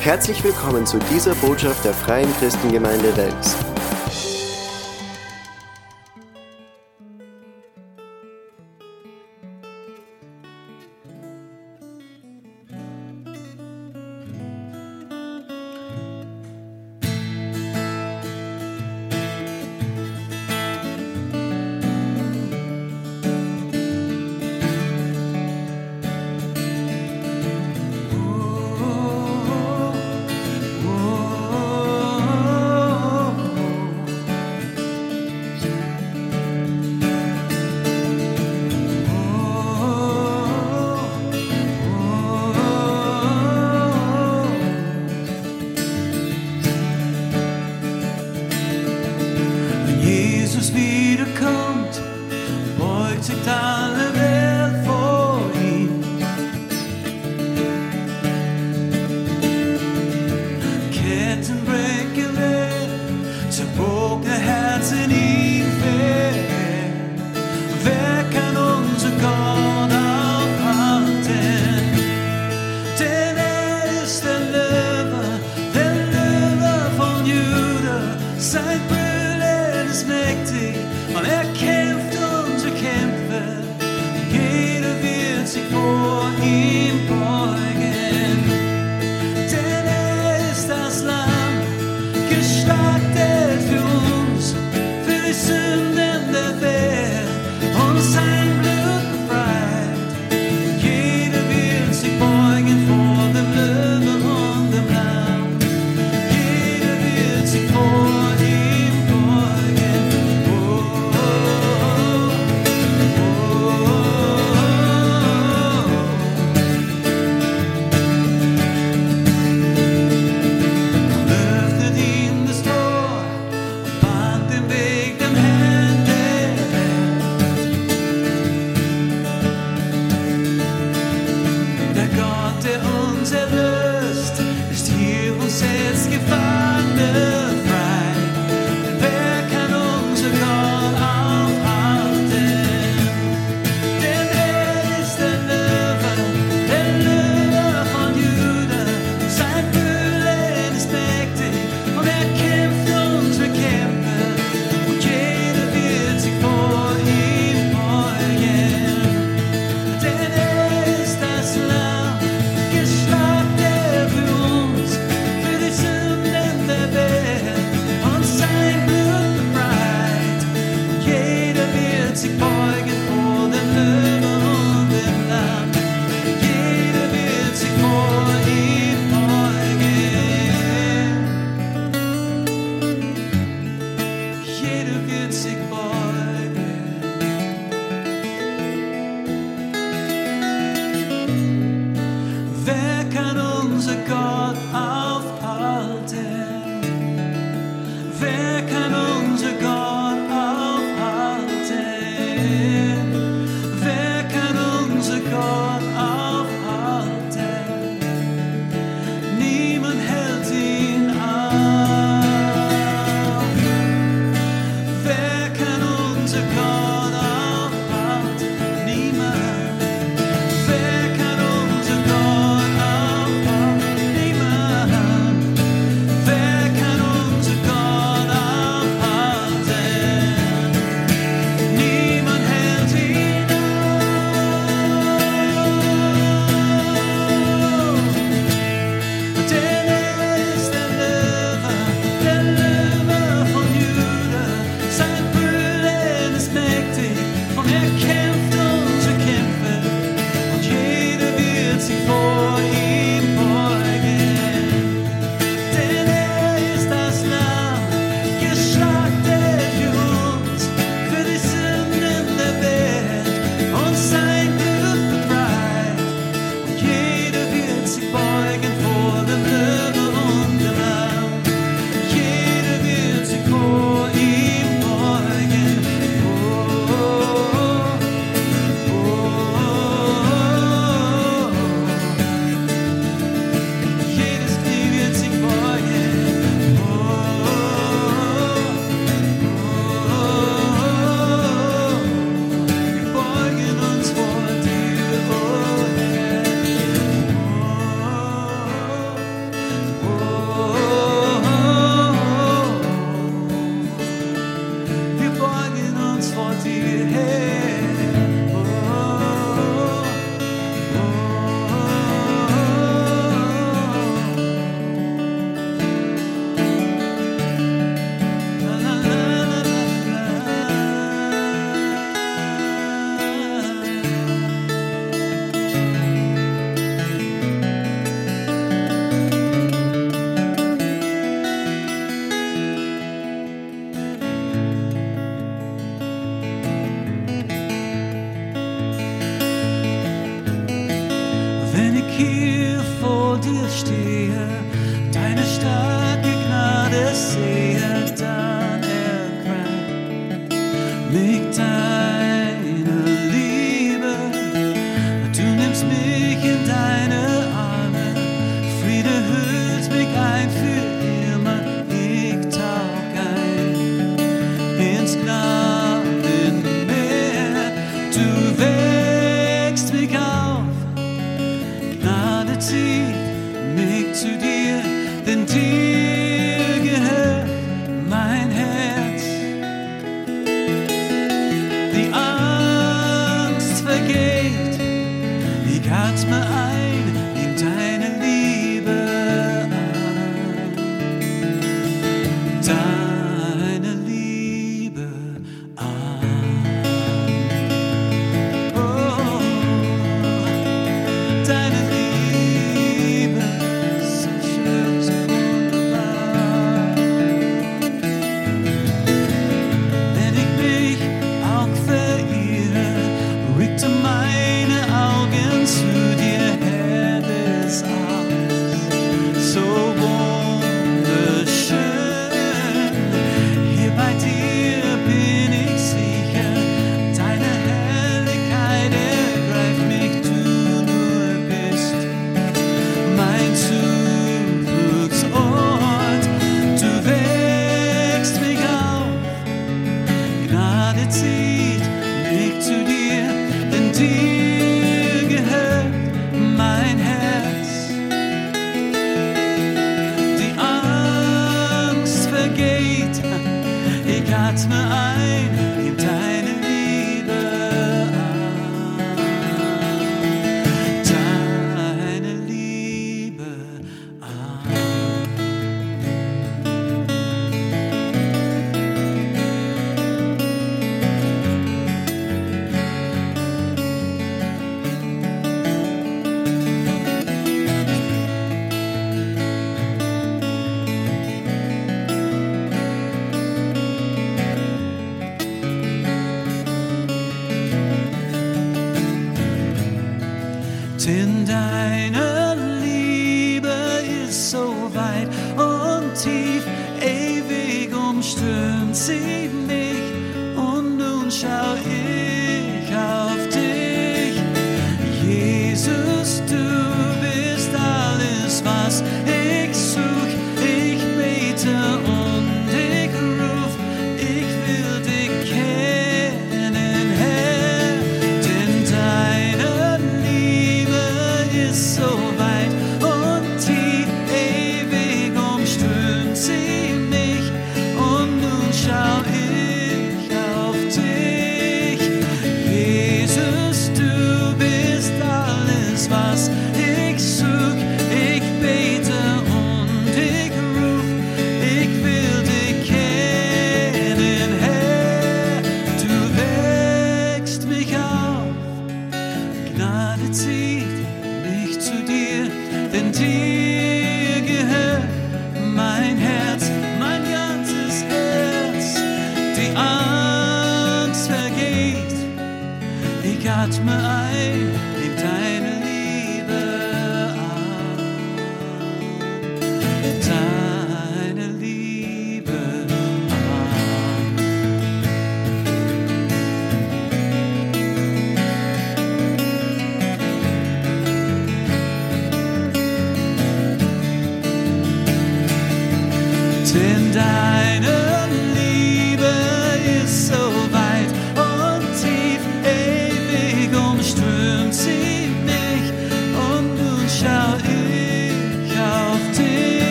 Herzlich willkommen zu dieser Botschaft der Freien Christengemeinde Wels.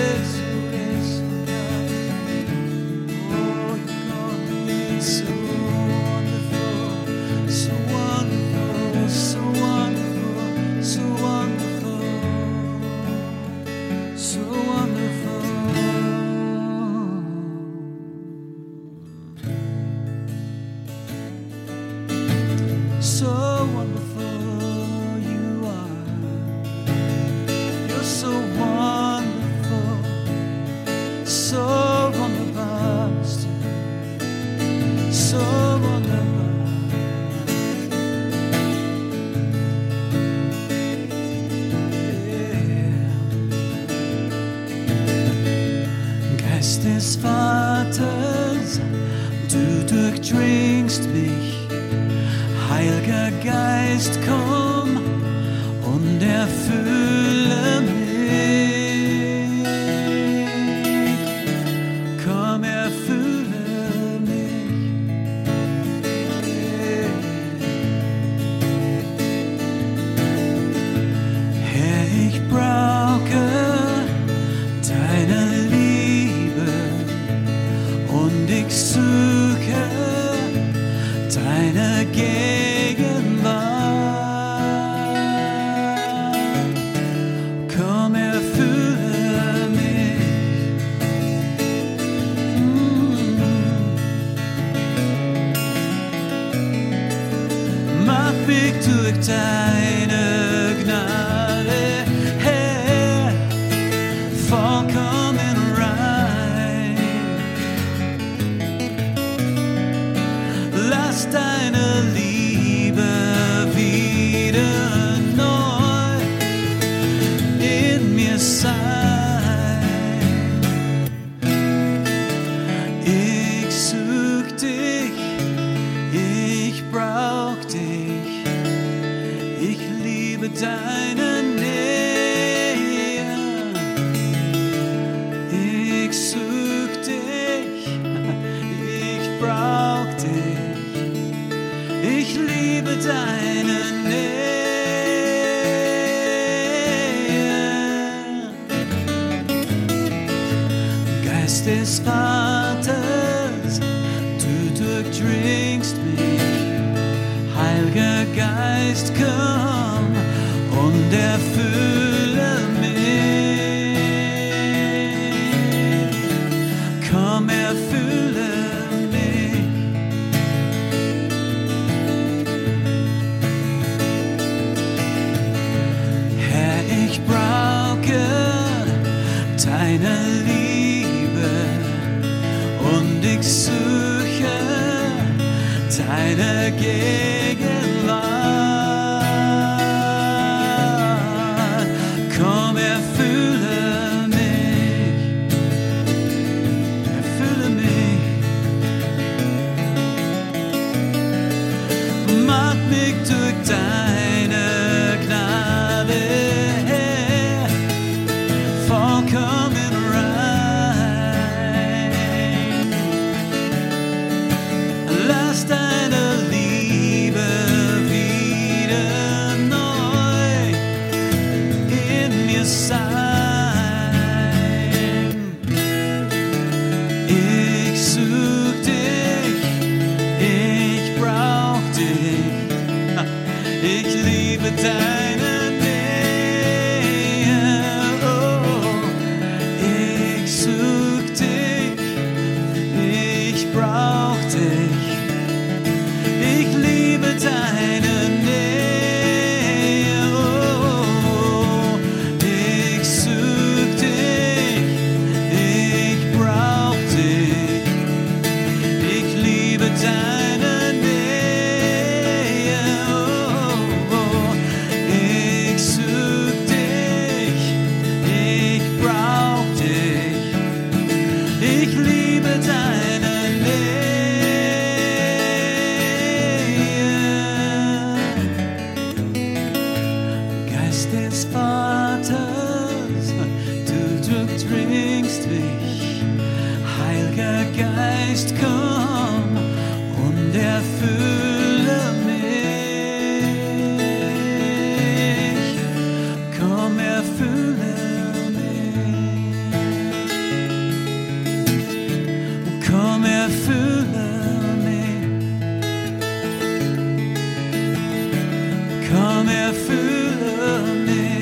kisses Geist, komm und erfülle Komm, erfülle mich.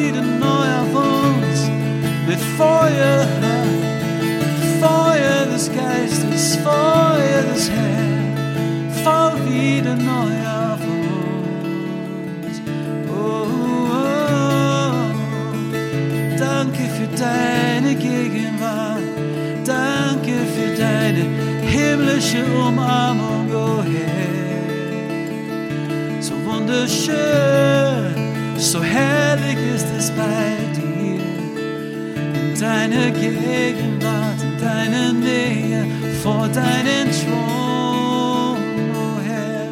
Wieder neu auf uns mit Feuer, Feuer des Geistes, Feuer des Herrn, fall wieder neu auf uns. Oh, oh, oh. Danke für deine Gegenwart. Danke für deine himmlische Umarmung, oh Herr. So wunderschön, so herrlich ist es bei dir. In deiner Gegenwart, in deiner Nähe, vor deinen Thron, oh Herr.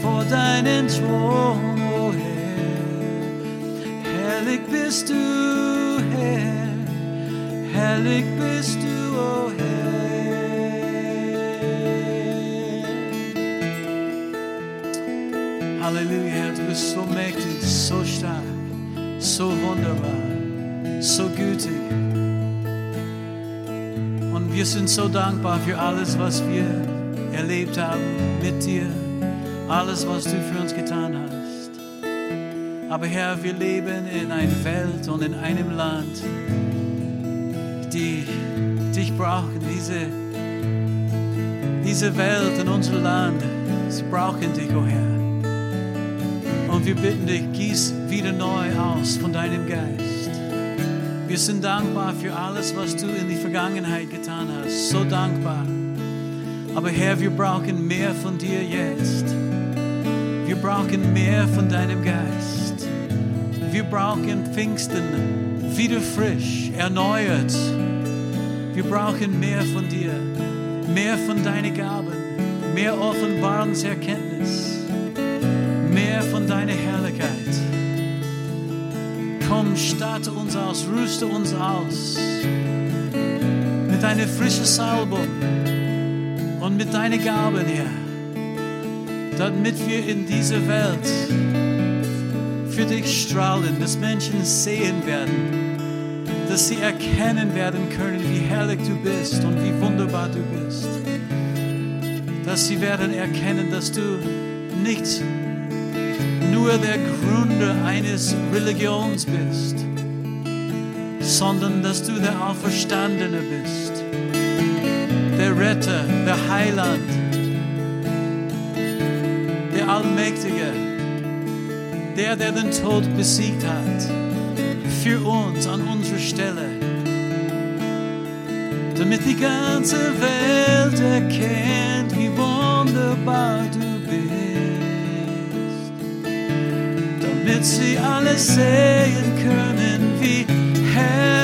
Vor deinen Thron, oh Herr. Herrlich bist du, Herr. Herrlich bist du, bist so mächtig, so stark, so wunderbar, so gütig. Und wir sind so dankbar für alles, was wir erlebt haben mit dir, alles, was du für uns getan hast. Aber Herr, wir leben in einer Welt und in einem Land, die dich brauchen, diese, diese Welt und unser Land, sie brauchen dich, oh Herr. Und wir bitten dich, gieß wieder neu aus von deinem Geist. Wir sind dankbar für alles, was du in die Vergangenheit getan hast. So dankbar. Aber Herr, wir brauchen mehr von dir jetzt. Wir brauchen mehr von deinem Geist. Wir brauchen Pfingsten wieder frisch, erneuert. Wir brauchen mehr von dir, mehr von deinen Gaben, mehr Offenbarungserkenntnis, mehr von deiner Komm, starte uns aus, rüste uns aus mit deiner frischen Salbung und mit deinen Gaben, Herr, damit wir in dieser Welt für dich strahlen, dass Menschen sehen werden, dass sie erkennen werden können, wie herrlich du bist und wie wunderbar du bist. Dass sie werden erkennen, dass du nicht nur der Gründer eines Religions bist, sondern dass du der Auferstandene bist, der Retter, der Heiland, der Allmächtige, der, der den Tod besiegt hat, für uns an unserer Stelle, damit die ganze Welt erkennt, wie wunderbar du bist, damit sie alle sehen können, wie herrlich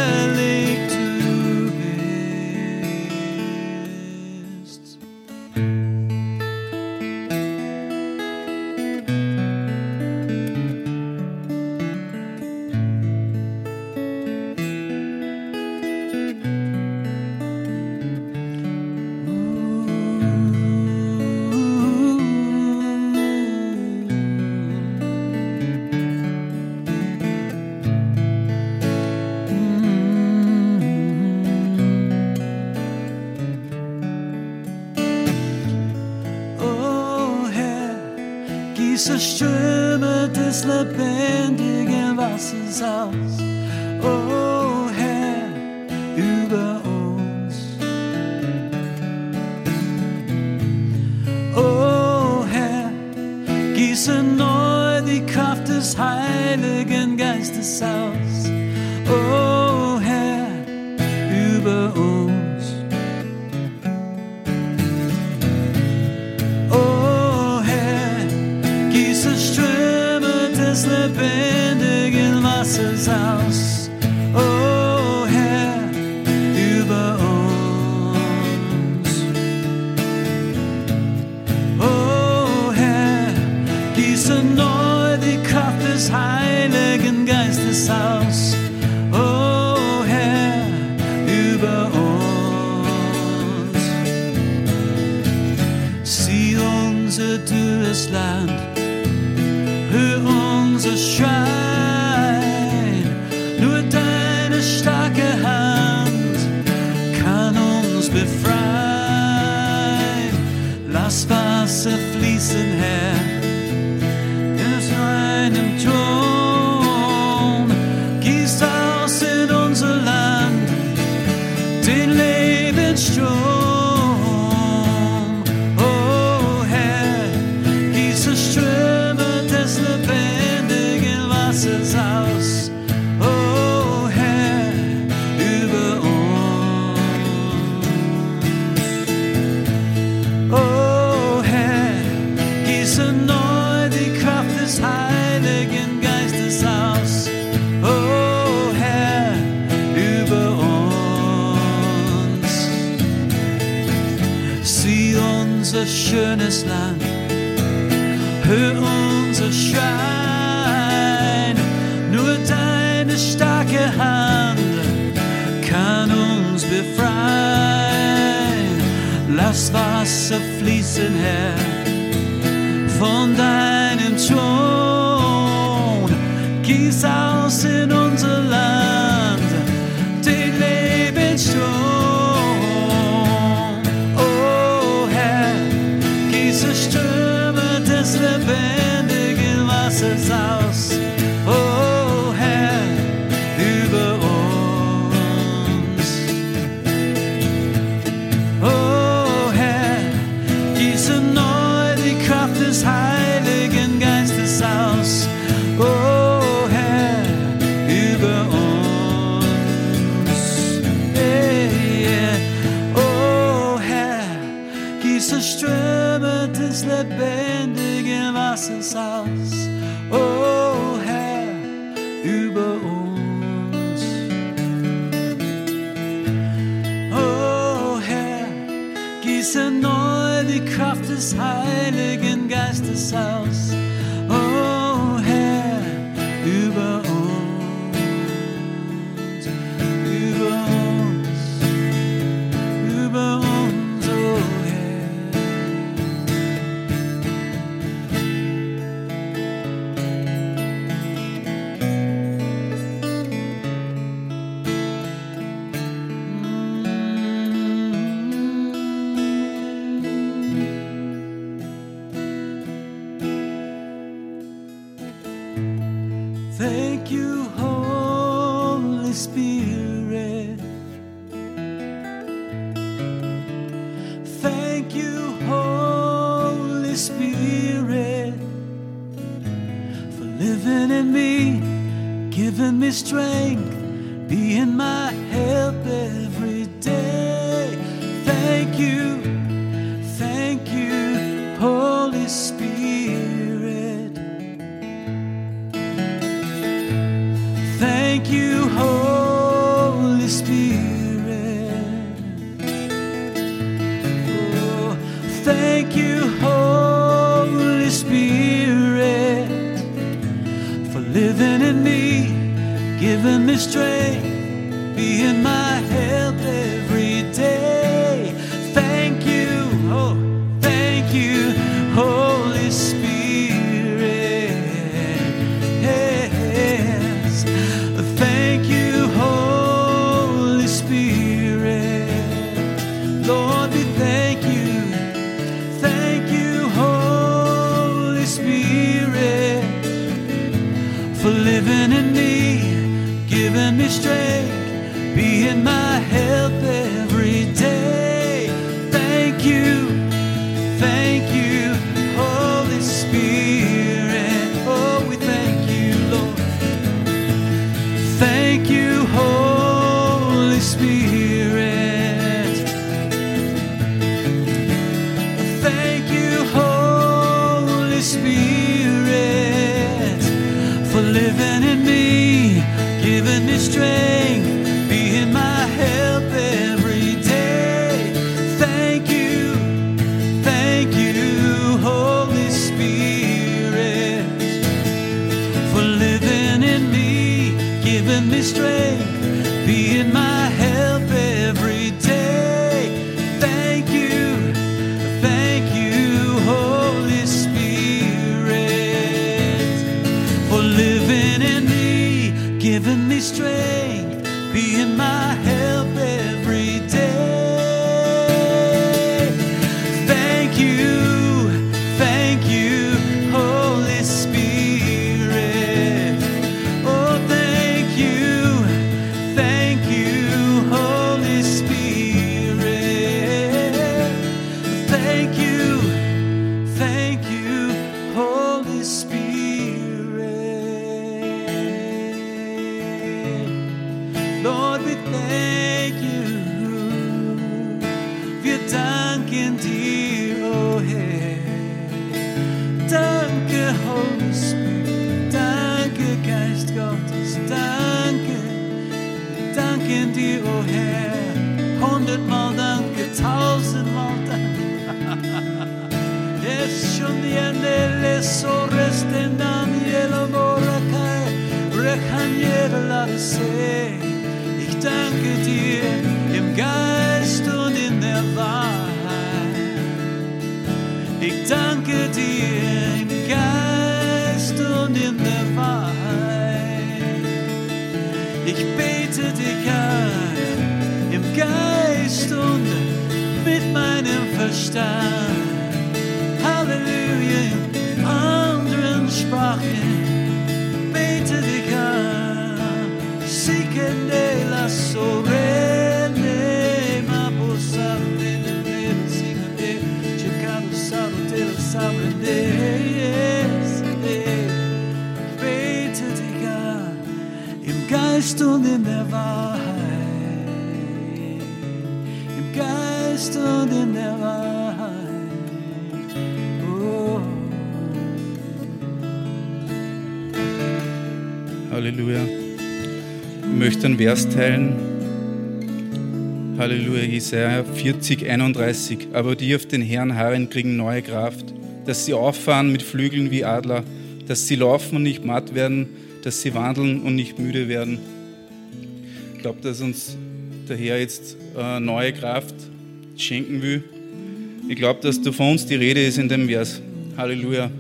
living in me, giving me strength, being my help every day. Thank you. be in Lord, we thank you. Wir danken dir, oh Herr. Danke, Holy Spirit. Danke, Geist Gottes. Danke. Danken dir, oh Herr. Hundertmal danke, tausendmal danke. Es schon die Ende, so resten Daniel Morakai. Rechaniere Ladese. Ich danke dir im Geist und in der Wahrheit. Ich danke dir im Geist und in der Wahrheit. Ich bete dich an im Geist und mit meinem Verstand. Halleluja, in anderen Sprachen. Sikende la sorene, ma posante nel singende, cercando salute la sabrende. Bete dich an im Geist und in der Wahrheit. Im Geist und in der Wahrheit. Oh. Möchte einen Vers teilen. Halleluja, Jesaja 40, 31. Aber die auf den Herrn harren, kriegen neue Kraft, dass sie auffahren mit Flügeln wie Adler, dass sie laufen und nicht matt werden, dass sie wandeln und nicht müde werden. Ich glaube, dass uns der Herr jetzt äh, neue Kraft schenken will. Ich glaube, dass da von uns die Rede ist in dem Vers. Halleluja.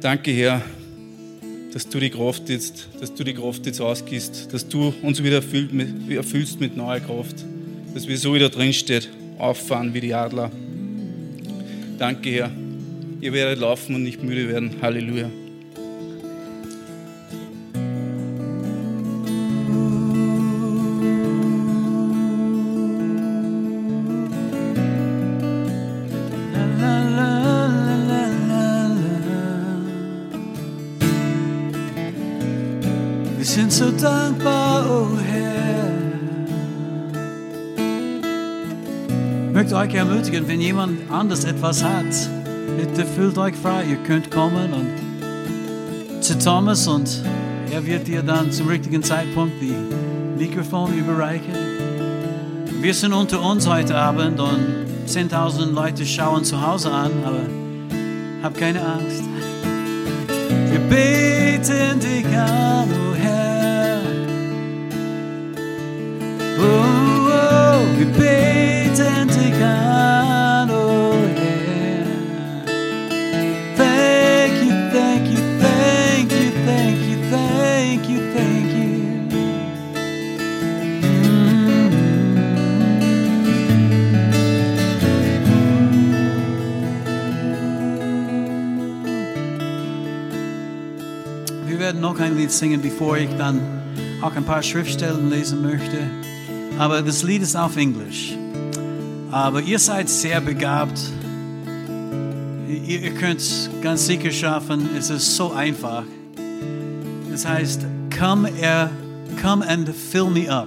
Danke, Herr, dass du die Kraft jetzt, dass du die Kraft jetzt ausgießt, dass du uns wieder erfüllst mit neuer Kraft, dass wir so wieder drinsteht, auffahren wie die Adler. Danke, Herr. Ihr werdet laufen und nicht müde werden. Halleluja. Möchte euch ermutigen, wenn jemand anders etwas hat, bitte fühlt euch frei. Ihr könnt kommen und zu Thomas und er wird dir dann zum richtigen Zeitpunkt die Mikrofon überreichen. Wir sind unter uns heute Abend und 10.000 Leute schauen zu Hause an, aber hab keine Angst. Wir beten dich an, oh Herr. Oh, wir beten dich an, oh Herr. Thank you, thank you, thank you, thank you, thank you, thank you. Wir werden noch ein Lied singen, bevor ich dann auch ein paar Schriftstellen lesen möchte. Aber das Lied ist auf Englisch. Aber ihr seid sehr begabt. Ihr, ihr könnt es ganz sicher schaffen. Es ist so einfach. Es heißt, come, er, come and fill me up.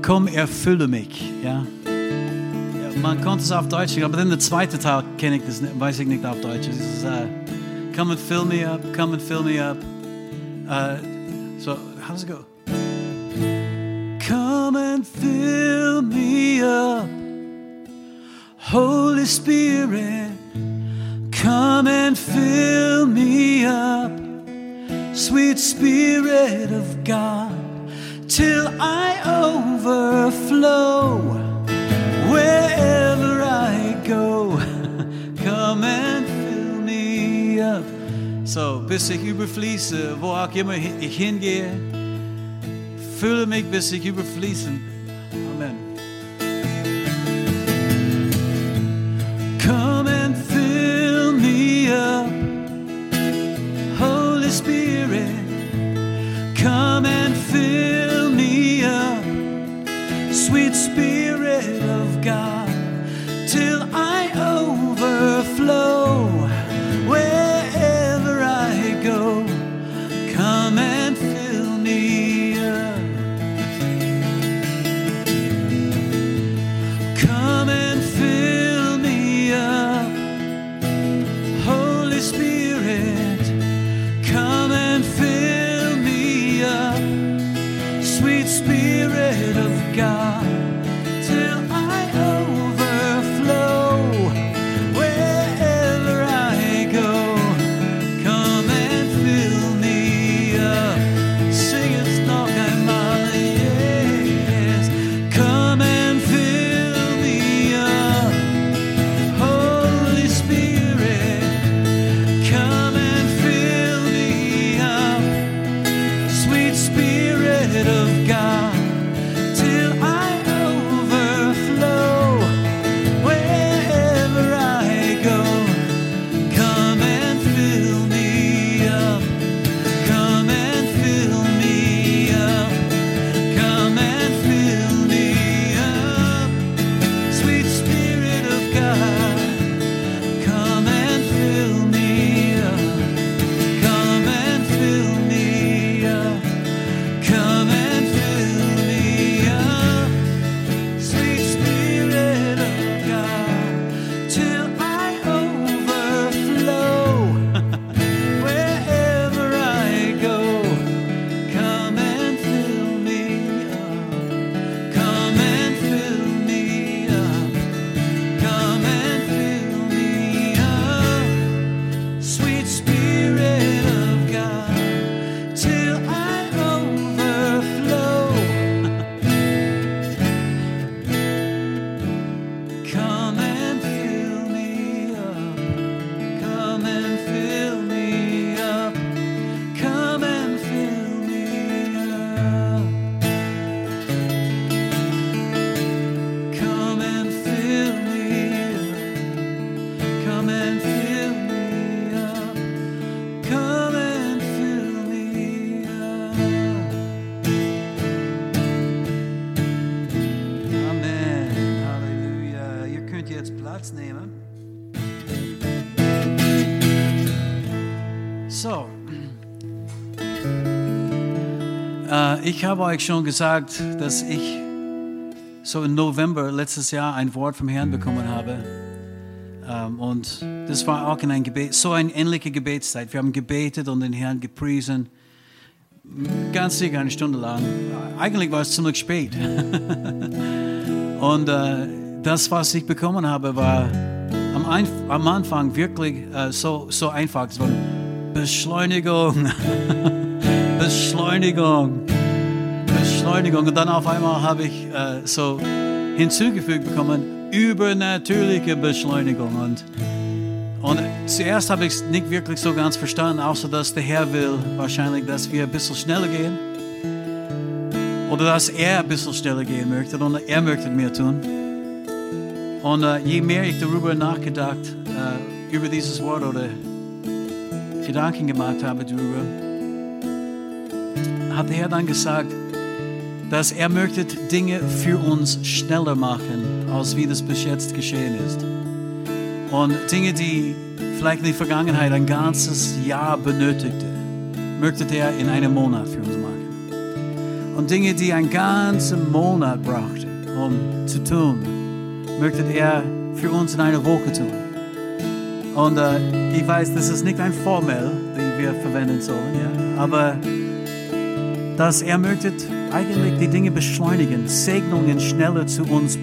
Komm, erfülle mich. Ja? Ja, man konnte es auf Deutsch, aber dann der zweite Teil kenne ich das, weiß ich nicht auf Deutsch. Es ist, äh, come and fill me up, come and fill me up. Äh, so how does it go? Come and fill me up, Holy Spirit. Come and fill me up, sweet Spirit of God, till I overflow wherever I go. Come and fill me up. So, bis ich überfließe, wo auch immer ich hingehe, fülle mich, bis ich überfließen. Amen. Come and fill me up, sweet Spirit of God, till I overflow wherever I go. Come and fill me up. Come and fill me up, Holy Spirit. Come and fill ich habe euch schon gesagt, dass ich so im November letztes Jahr ein Wort vom Herrn bekommen habe. Ähm, und das war auch in ein Gebet, so eine ähnliche Gebetszeit. Wir haben gebetet und den Herrn gepriesen. Ganz sicher eine Stunde lang. Eigentlich war es ziemlich spät. und äh, das, was ich bekommen habe, war am, Anfang wirklich äh, so, so einfach. Es war Beschleunigung. Beschleunigung. Beschleunigung. Und dann auf einmal habe ich äh, so hinzugefügt bekommen, übernatürliche Beschleunigung. Und, und zuerst habe ich es nicht wirklich so ganz verstanden, außer dass der Herr will wahrscheinlich, dass wir ein bisschen schneller gehen. Oder dass er ein bisschen schneller gehen möchte und er möchte mehr tun. Und äh, je mehr ich darüber nachgedacht, äh, über dieses Wort oder Gedanken gemacht habe darüber, hat der Herr dann gesagt, dass er möchte Dinge für uns schneller machen, als wie das bis jetzt geschehen ist. Und Dinge, die vielleicht in der Vergangenheit ein ganzes Jahr benötigte, möchte er in einem Monat für uns machen. Und Dinge, die einen ganzen Monat brauchten, um zu tun, möchte er für uns in einer Woche tun. Und äh, ich weiß, das ist nicht ein Formel, die wir verwenden sollen, ja? aber dass er möchte eigentlich die Dinge beschleunigen, Segnungen schneller zu uns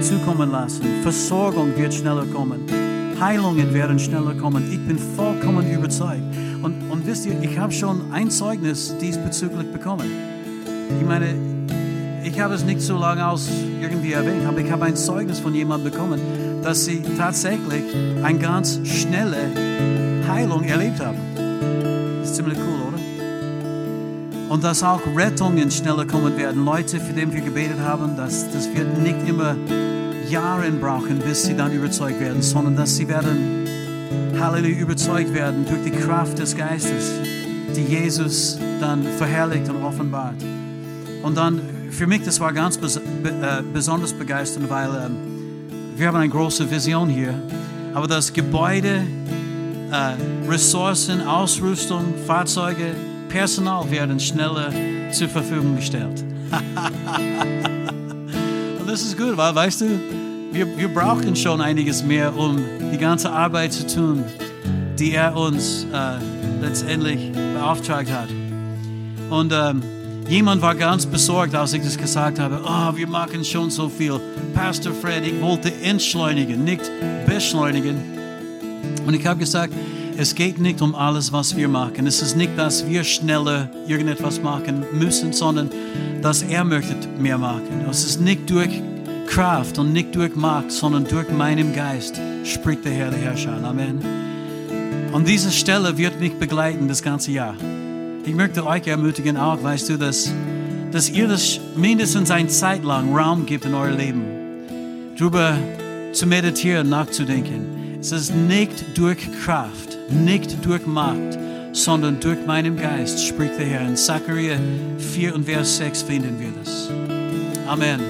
zukommen lassen, Versorgung wird schneller kommen, Heilungen werden schneller kommen. Ich bin vollkommen überzeugt. Und, und wisst ihr, ich habe schon ein Zeugnis diesbezüglich bekommen. Ich meine, ich habe es nicht so lange aus irgendwie erwähnt, aber ich habe ein Zeugnis von jemandem bekommen, dass sie tatsächlich eine ganz schnelle Heilung erlebt haben. Das ist ziemlich cool, oder? Und dass auch Rettungen schneller kommen werden. Leute, für die wir gebetet haben, dass das wird nicht immer Jahre brauchen, bis sie dann überzeugt werden, sondern dass sie werden, Halleluja, überzeugt werden durch die Kraft des Geistes, die Jesus dann verherrlicht und offenbart. Und dann, für mich, das war ganz bes äh, besonders begeisternd, weil ähm, wir haben eine große Vision hier, aber das Gebäude, äh, Ressourcen, Ausrüstung, Fahrzeuge, Personal werden schneller zur Verfügung gestellt. Und das ist gut, weil, weißt du, wir, wir brauchen schon einiges mehr, um die ganze Arbeit zu tun, die er uns äh, letztendlich beauftragt hat. Und ähm, jemand war ganz besorgt, als ich das gesagt habe. Oh, wir machen schon so viel. Pastor Fred, ich wollte entschleunigen, nicht beschleunigen. Und ich habe gesagt, es geht nicht um alles, was wir machen. Es ist nicht, dass wir schneller irgendetwas machen müssen, sondern dass er möchte mehr machen. Es ist nicht durch Kraft und nicht durch Macht, sondern durch meinen Geist, spricht der Herr, der Herrscher. Amen. Und diese Stelle wird mich begleiten das ganze Jahr. Ich möchte euch ermutigen auch, weißt du, dass, dass ihr das mindestens eine Zeit lang Raum gibt in euer Leben, darüber zu meditieren, nachzudenken. Es ist nicht durch Kraft, nicht durch Macht, sondern durch meinen Geist, spricht der Herr. In Zachariah 4 und Vers 6 finden wir das. Amen.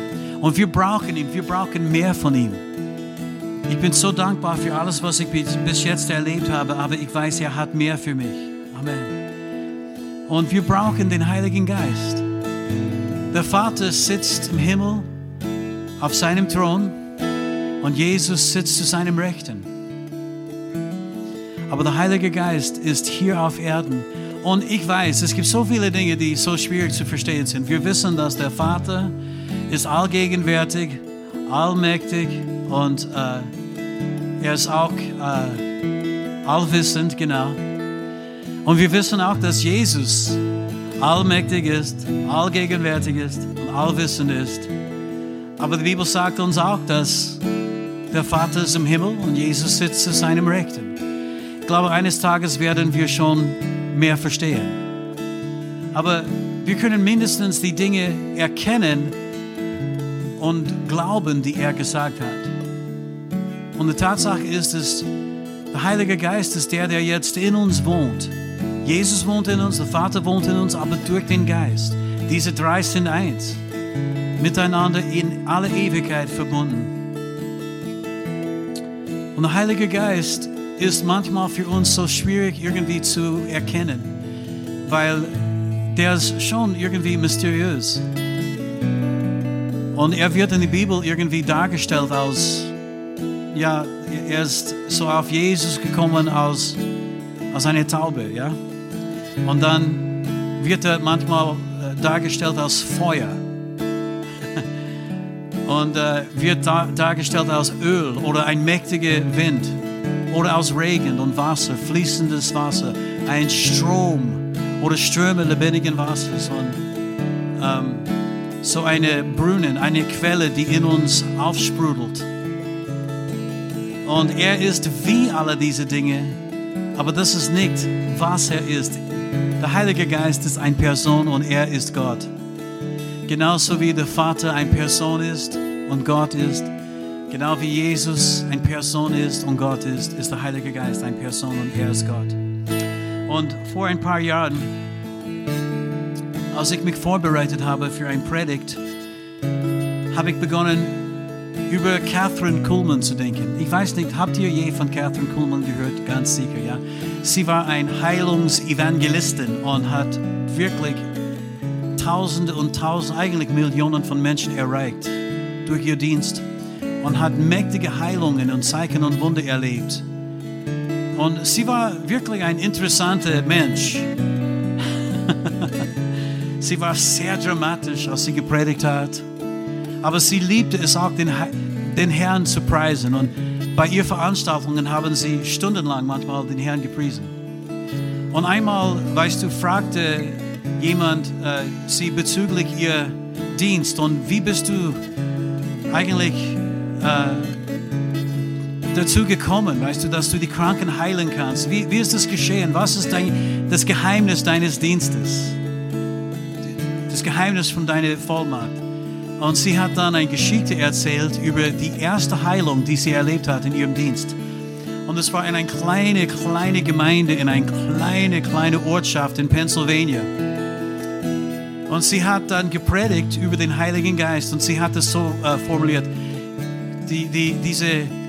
Und wir brauchen ihn, wir brauchen mehr von ihm. Ich bin so dankbar für alles, was ich bis jetzt erlebt habe, aber ich weiß, er hat mehr für mich. Amen. Und wir brauchen den Heiligen Geist. Der Vater sitzt im Himmel auf seinem Thron und Jesus sitzt zu seinem Rechten. Aber der Heilige Geist ist hier auf Erden. Und ich weiß, es gibt so viele Dinge, die so schwierig zu verstehen sind. Wir wissen, dass der Vater ist allgegenwärtig, allmächtig und äh, er ist auch äh, allwissend, genau. Und wir wissen auch, dass Jesus allmächtig ist, allgegenwärtig ist und allwissend ist. Aber die Bibel sagt uns auch, dass der Vater ist im Himmel und Jesus sitzt zu seinem Rechten. Ich glaube, eines Tages werden wir schon mehr verstehen. Aber wir können mindestens die Dinge erkennen, und glauben, die er gesagt hat. Und die Tatsache ist, dass der Heilige Geist ist der, der jetzt in uns wohnt. Jesus wohnt in uns, der Vater wohnt in uns, aber durch den Geist. Diese drei sind eins, miteinander in alle Ewigkeit verbunden. Und der Heilige Geist ist manchmal für uns so schwierig irgendwie zu erkennen, weil der ist schon irgendwie mysteriös. Und er wird in der Bibel irgendwie dargestellt als, ja, er ist so auf Jesus gekommen als, als eine Taube, ja. Und dann wird er manchmal äh, dargestellt als Feuer. Und äh, wird da, dargestellt als Öl oder ein mächtiger Wind oder als Regen und Wasser, fließendes Wasser, ein Strom oder Ströme lebendigen Wassers. Und ähm, so eine Brunnen, eine Quelle, die in uns aufsprudelt. Und er ist wie alle diese Dinge, aber das ist nicht, was er ist. Der Heilige Geist ist eine Person und er ist Gott. Genauso wie der Vater eine Person ist und Gott ist, genau wie Jesus eine Person ist und Gott ist, ist der Heilige Geist eine Person und er ist Gott. Und vor ein paar Jahren als ich mich vorbereitet habe für ein Predigt, habe ich begonnen, über Catherine Kuhlman zu denken. Ich weiß nicht, habt ihr je von Catherine Kuhlman gehört? Ganz sicher, ja. Sie war ein Heilungsevangelistin und hat wirklich Tausende und Tausende, eigentlich Millionen von Menschen erreicht durch ihr Dienst und hat mächtige Heilungen und Zeichen und Wunder erlebt. Und sie war wirklich ein interessanter Mensch. Sie war sehr dramatisch, als sie gepredigt hat. Aber sie liebte es auch, den, den Herrn zu preisen. Und bei ihren Veranstaltungen haben sie stundenlang manchmal den Herrn gepriesen. Und einmal, weißt du, fragte jemand äh, sie bezüglich ihr Dienst und wie bist du eigentlich dazu gekommen, weißt du, dass du die Kranken heilen kannst? Wie, wie ist das geschehen? Was ist dein, das Geheimnis deines Dienstes? Das Geheimnis von deiner Vollmacht. Und sie hat dann eine Geschichte erzählt über die erste Heilung, die sie erlebt hat in ihrem Dienst. Und es war in einer kleinen, kleinen Gemeinde, in einer kleinen, kleinen Ortschaft in Pennsylvania. Und sie hat dann gepredigt über den Heiligen Geist und sie hat es so äh, formuliert, die, die, diese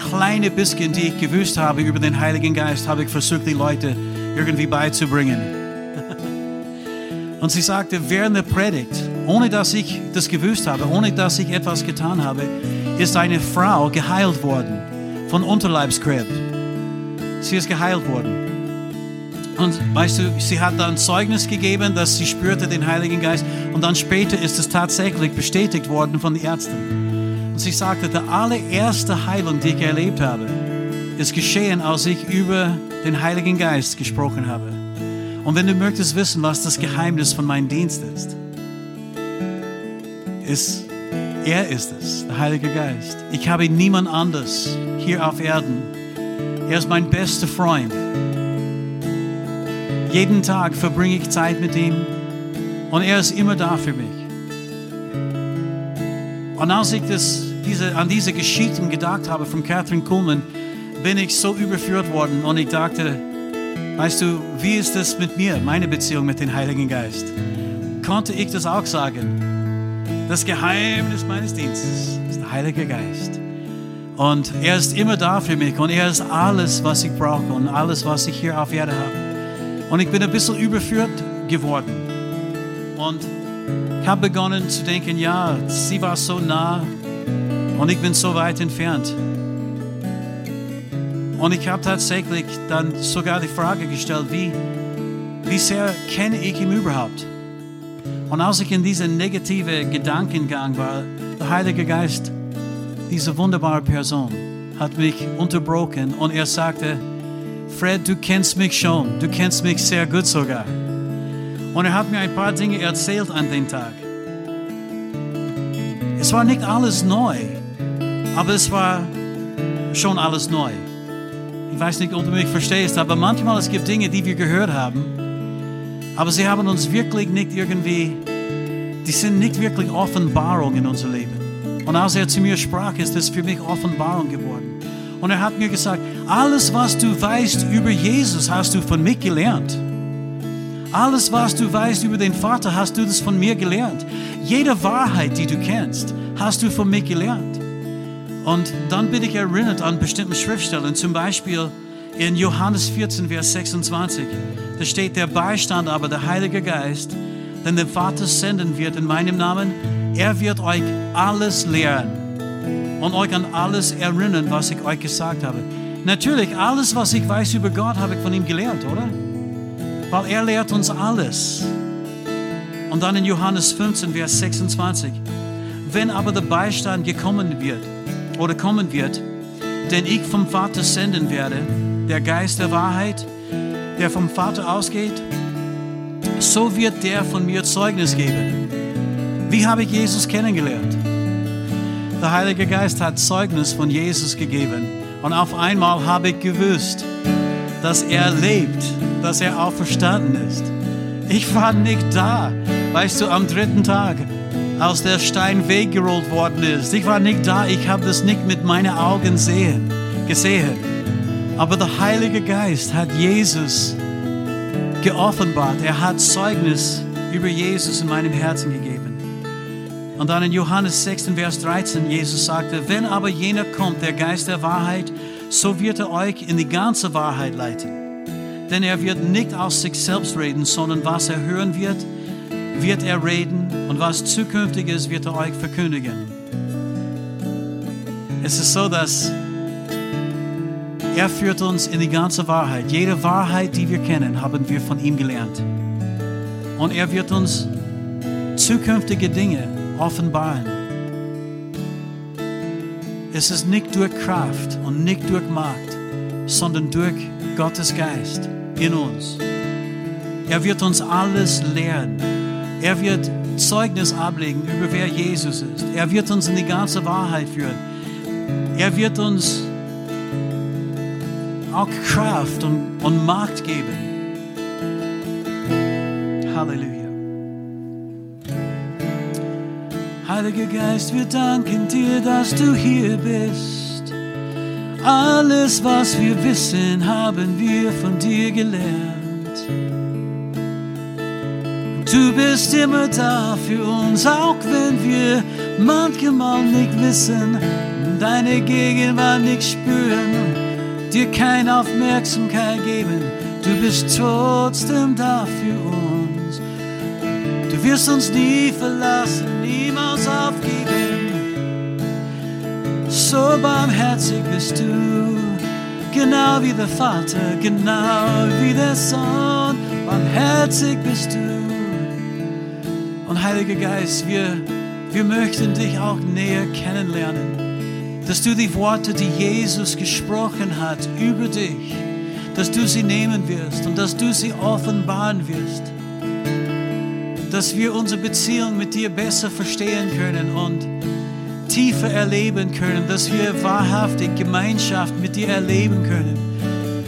kleine bisschen, die ich gewusst habe über den Heiligen Geist, habe ich versucht, die Leute irgendwie beizubringen. Und sie sagte, während der Predigt, ohne dass ich das gewusst habe, ohne dass ich etwas getan habe, ist eine Frau geheilt worden von Unterleibskrebs. Sie ist geheilt worden. Und weißt du, sie hat dann Zeugnis gegeben, dass sie spürte den Heiligen Geist. Und dann später ist es tatsächlich bestätigt worden von den Ärzten. Und sie sagte, die allererste Heilung, die ich erlebt habe, ist geschehen, als ich über den Heiligen Geist gesprochen habe. Und wenn du möchtest wissen, was das Geheimnis von meinem Dienst ist, ist, er ist es, der Heilige Geist. Ich habe niemand anders hier auf Erden. Er ist mein bester Freund. Jeden Tag verbringe ich Zeit mit ihm und er ist immer da für mich. Und als ich das, diese, an diese Geschichten gedacht habe von Catherine Kuhlman, bin ich so überführt worden und ich dachte, weißt du, wie ist das mit mir, meine Beziehung mit dem Heiligen Geist? Konnte ich das auch sagen? Das Geheimnis meines Dienstes ist der Heilige Geist. Und er ist immer da für mich und er ist alles, was ich brauche und alles, was ich hier auf Erde habe. Und ich bin ein bisschen überführt geworden. Und ich habe begonnen zu denken, ja, sie war so nah und ich bin so weit entfernt. Und ich habe tatsächlich dann sogar die Frage gestellt, wie, wie sehr kenne ich ihn überhaupt? Und als ich in diesen negativen Gedankengang war, der Heilige Geist, diese wunderbare Person, hat mich unterbrochen und er sagte, Fred, du kennst mich schon, du kennst mich sehr gut sogar. Und er hat mir ein paar Dinge erzählt an dem Tag. Es war nicht alles neu, aber es war schon alles neu. Ich weiß nicht, ob du mich verstehst, aber manchmal es gibt Dinge, die wir gehört haben, aber sie haben uns wirklich nicht irgendwie, die sind nicht wirklich Offenbarung in unser Leben. Und als er zu mir sprach, ist es für mich Offenbarung geworden. Und er hat mir gesagt, alles, was du weißt über Jesus, hast du von mir gelernt. Alles, was du weißt über den Vater, hast du das von mir gelernt. Jede Wahrheit, die du kennst, hast du von mir gelernt. Und dann bin ich erinnert an bestimmte Schriftstellen, zum Beispiel in Johannes 14, Vers 26. Da steht der Beistand aber, der Heilige Geist, den der Vater senden wird in meinem Namen, er wird euch alles lehren und euch an alles erinnern, was ich euch gesagt habe. Natürlich, alles, was ich weiß über Gott, habe ich von ihm gelernt, oder? Weil er lehrt uns alles. Und dann in Johannes 15, Vers 26. Wenn aber der Beistand gekommen wird oder kommen wird, den ich vom Vater senden werde, der Geist der Wahrheit, der vom Vater ausgeht, so wird der von mir Zeugnis geben. Wie habe ich Jesus kennengelernt? Der Heilige Geist hat Zeugnis von Jesus gegeben. Und auf einmal habe ich gewusst, dass er lebt, dass er auferstanden ist. Ich war nicht da, weißt du, am dritten Tag, als der Stein weggerollt worden ist. Ich war nicht da, ich habe das nicht mit meinen Augen sehen, gesehen. Aber der Heilige Geist hat Jesus geoffenbart. Er hat Zeugnis über Jesus in meinem Herzen gegeben. Und dann in Johannes 6, Vers 13, Jesus sagte, wenn aber jener kommt, der Geist der Wahrheit, so wird er euch in die ganze Wahrheit leiten. Denn er wird nicht aus sich selbst reden, sondern was er hören wird, wird er reden und was zukünftig ist, wird er euch verkündigen. Es ist so, dass er führt uns in die ganze Wahrheit. Jede Wahrheit, die wir kennen, haben wir von ihm gelernt. Und er wird uns zukünftige Dinge offenbaren. Es ist nicht durch Kraft und nicht durch Macht, sondern durch Gottes Geist in uns. Er wird uns alles lehren. Er wird Zeugnis ablegen über wer Jesus ist. Er wird uns in die ganze Wahrheit führen. Er wird uns auch Kraft und, und Macht geben. Halleluja. Heiliger Geist, wir danken dir, dass du hier bist. Alles, was wir wissen, haben wir von dir gelernt. Du bist immer da für uns, auch wenn wir manchmal nicht wissen, deine Gegenwart nicht spüren, dir keine Aufmerksamkeit geben. Du bist trotzdem da für uns. Du wirst uns nie verlassen, niemals aufgeben. So barmherzig bist du, genau wie der Vater, genau wie der Sohn. Barmherzig bist du. Und Heiliger Geist, wir, wir möchten dich auch näher kennenlernen. Dass du die Worte, die Jesus gesprochen hat über dich, dass du sie nehmen wirst und dass du sie offenbaren wirst. Dass wir unsere Beziehung mit dir besser verstehen können und tiefer erleben können, dass wir wahrhaftig Gemeinschaft mit dir erleben können.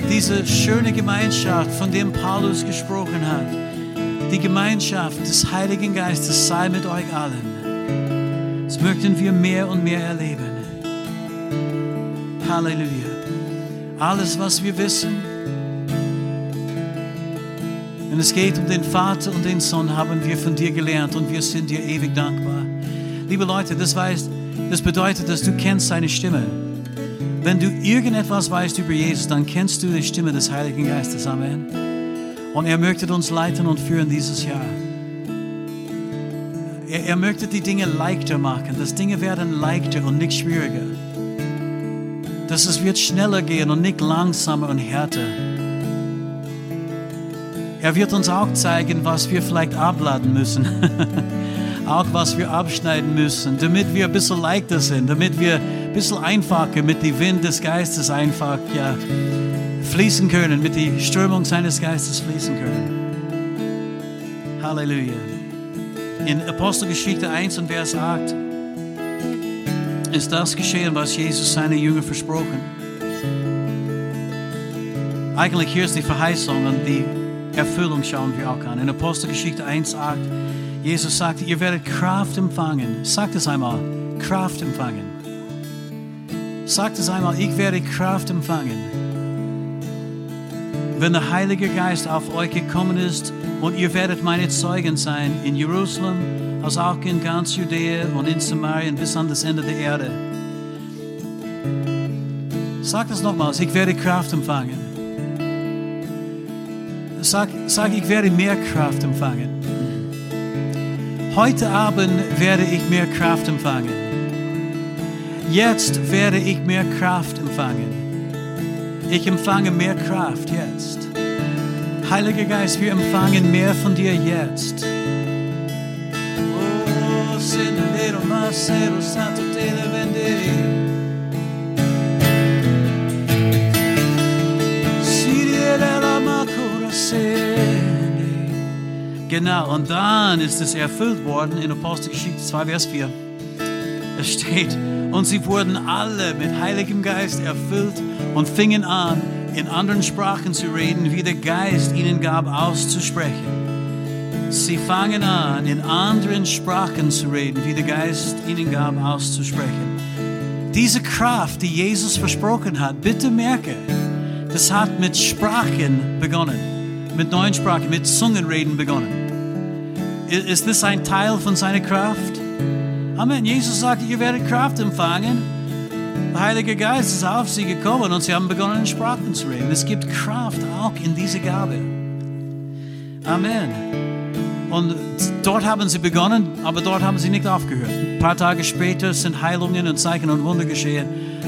Diese schöne Gemeinschaft, von der Paulus gesprochen hat die Gemeinschaft des Heiligen Geistes sei mit euch allen. Das möchten wir mehr und mehr erleben. Halleluja. Alles, was wir wissen, wenn es geht um den Vater und den Sohn, haben wir von dir gelernt und wir sind dir ewig dankbar. Liebe Leute, das, weißt, das bedeutet, dass du kennst seine Stimme. Wenn du irgendetwas weißt über Jesus, dann kennst du die Stimme des Heiligen Geistes. Amen. Und er möchte uns leiten und führen dieses Jahr. Er, er möchte die Dinge leichter machen, dass Dinge werden leichter und nicht schwieriger. Dass es wird schneller gehen und nicht langsamer und härter. Er wird uns auch zeigen, was wir vielleicht abladen müssen. auch was wir abschneiden müssen, damit wir ein bisschen leichter sind, damit wir ein bisschen einfacher mit dem Wind des Geistes einfach ja, fließen können, mit der Strömung seines Geistes fließen können. Halleluja. In Apostelgeschichte 1 und Vers 8 ist das geschehen, was Jesus seine Jünger versprochen. Eigentlich hier ist die Verheißung und die Erfüllung schauen wir auch an. In Apostelgeschichte 1, 8, Jesus sagte, ihr werdet Kraft empfangen. Sagt es einmal, Kraft empfangen. Sagt es einmal, ich werde Kraft empfangen wenn der Heilige Geist auf euch gekommen ist und ihr werdet meine Zeugen sein in Jerusalem, als auch in ganz Judäa und in Samarien bis an das Ende der Erde. Sag das nochmals, ich werde Kraft empfangen. Sag, sag, ich werde mehr Kraft empfangen. Heute Abend werde ich mehr Kraft empfangen. Jetzt werde ich mehr Kraft empfangen. Ich empfange mehr Kraft jetzt. Heiliger Geist, wir empfangen mehr von dir jetzt. Genau, und dann ist es erfüllt worden in Apostelgeschichte 2, Vers 4. Es steht, und sie wurden alle mit Heiligem Geist erfüllt und fingen an, in anderen Sprachen zu reden, wie der Geist ihnen gab, auszusprechen. Sie fangen an, in anderen Sprachen zu reden, wie der Geist ihnen gab, auszusprechen. Diese Kraft, die Jesus versprochen hat, bitte merke, das hat mit Sprachen begonnen, mit neuen Sprachen, mit Zungenreden begonnen. Ist das ein Teil von seiner Kraft? Amen. Jesus sagte, ihr werdet Kraft empfangen. Der Heilige Geist ist auf sie gekommen und sie haben begonnen, in Sprachen zu reden. Es gibt Kraft auch in dieser Gabe. Amen. Und dort haben sie begonnen, aber dort haben sie nicht aufgehört. Ein paar Tage später sind Heilungen und Zeichen und Wunder geschehen.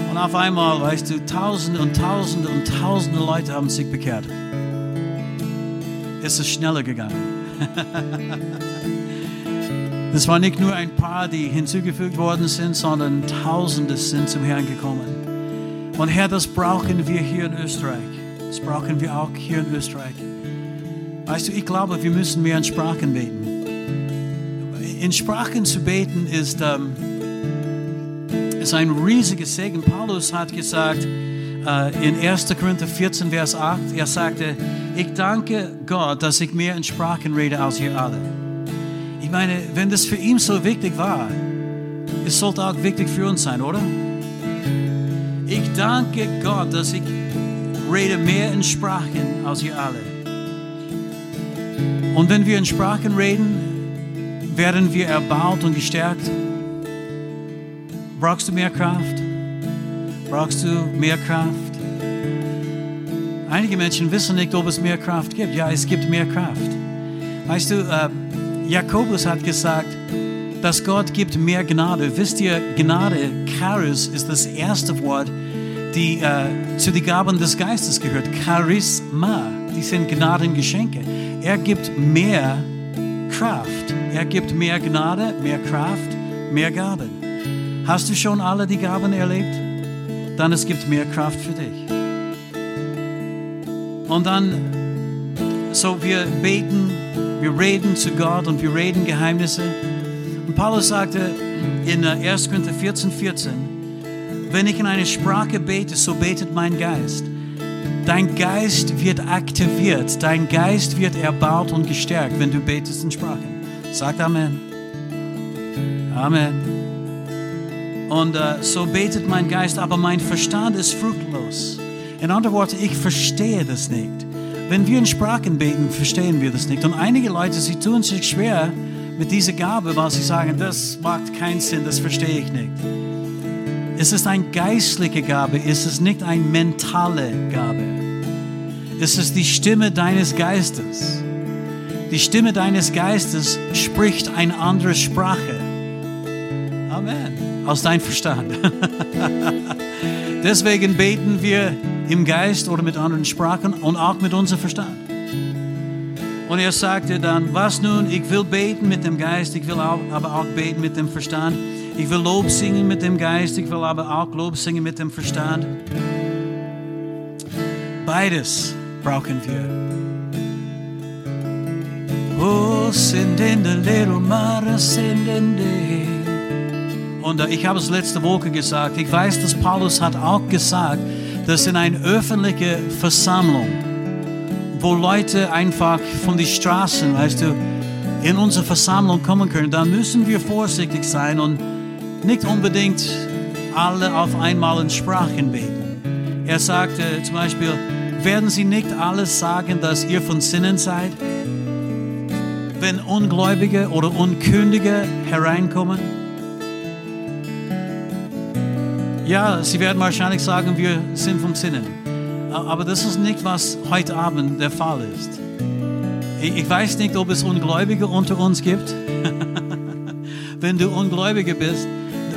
Und auf einmal, weißt du, Tausende und Tausende und Tausende Leute haben sich bekehrt. Es ist schneller gegangen. Das war nicht nur ein paar, die hinzugefügt worden sind, sondern Tausende sind zum Herrn gekommen. Und Herr, das brauchen wir hier in Österreich. Das brauchen wir auch hier in Österreich. Weißt du, ich glaube, wir müssen mehr in Sprachen beten. In Sprachen zu beten ist, ähm, ist ein riesiges Segen. Paulus hat gesagt äh, in 1. Korinther 14, Vers 8, er sagte, ich danke Gott, dass ich mehr in Sprachen rede als ihr alle. Ich meine, wenn das für ihn so wichtig war, es sollte auch wichtig für uns sein, oder? Ich danke Gott, dass ich rede mehr in Sprachen als ihr alle. Und wenn wir in Sprachen reden, werden wir erbaut und gestärkt. Brauchst du mehr Kraft? Brauchst du mehr Kraft? Einige Menschen wissen nicht, ob es mehr Kraft gibt. Ja, es gibt mehr Kraft. Weißt du, äh, Jakobus hat gesagt, dass Gott gibt mehr Gnade. Wisst ihr, Gnade, Charis, ist das erste Wort, die äh, zu den Gaben des Geistes gehört. Charisma, die sind Gnadengeschenke. Er gibt mehr Kraft. Er gibt mehr Gnade, mehr Kraft, mehr Gaben. Hast du schon alle die Gaben erlebt? Dann es gibt mehr Kraft für dich. Und dann, so wir beten, wir reden zu Gott und wir reden Geheimnisse. Und Paulus sagte in 1. Korinther 14, 14, wenn ich in eine Sprache bete, so betet mein Geist. Dein Geist wird aktiviert, dein Geist wird erbaut und gestärkt, wenn du betest in Sprachen. Sagt Amen. Amen. Und uh, so betet mein Geist, aber mein Verstand ist fruchtlos. In anderen Worten, ich verstehe das nicht. Wenn wir in Sprachen beten, verstehen wir das nicht. Und einige Leute, sie tun sich schwer mit dieser Gabe, weil sie sagen, das macht keinen Sinn, das verstehe ich nicht. Es ist eine geistliche Gabe, es ist nicht eine mentale Gabe. Es ist die Stimme deines Geistes. Die Stimme deines Geistes spricht eine andere Sprache. Amen. Aus deinem Verstand. Deswegen beten wir im Geist oder mit anderen Sprachen und auch mit unserem Verstand. Und er sagte dann, was nun, ich will beten mit dem Geist, ich will auch, aber auch beten mit dem Verstand. Ich will Lob singen mit dem Geist, ich will aber auch Lob singen mit dem Verstand. Beides brauchen wir. Oh, sind in the little mare, sind in the. Und ich habe es letzte Woche gesagt, ich weiß, dass Paulus hat auch gesagt, dass in eine öffentliche Versammlung, wo Leute einfach von den Straßen, weißt du, in unsere Versammlung kommen können, dann müssen wir vorsichtig sein und nicht unbedingt alle auf einmal in Sprachen beten. Er sagte zum Beispiel, werden Sie nicht alles sagen, dass ihr von Sinnen seid? Wenn Ungläubige oder Unkündige hereinkommen? Ja, sie werden wahrscheinlich sagen, wir sind vom Sinnen. Aber das ist nicht, was heute Abend der Fall ist. Ich weiß nicht, ob es Ungläubige unter uns gibt. wenn du Ungläubige bist,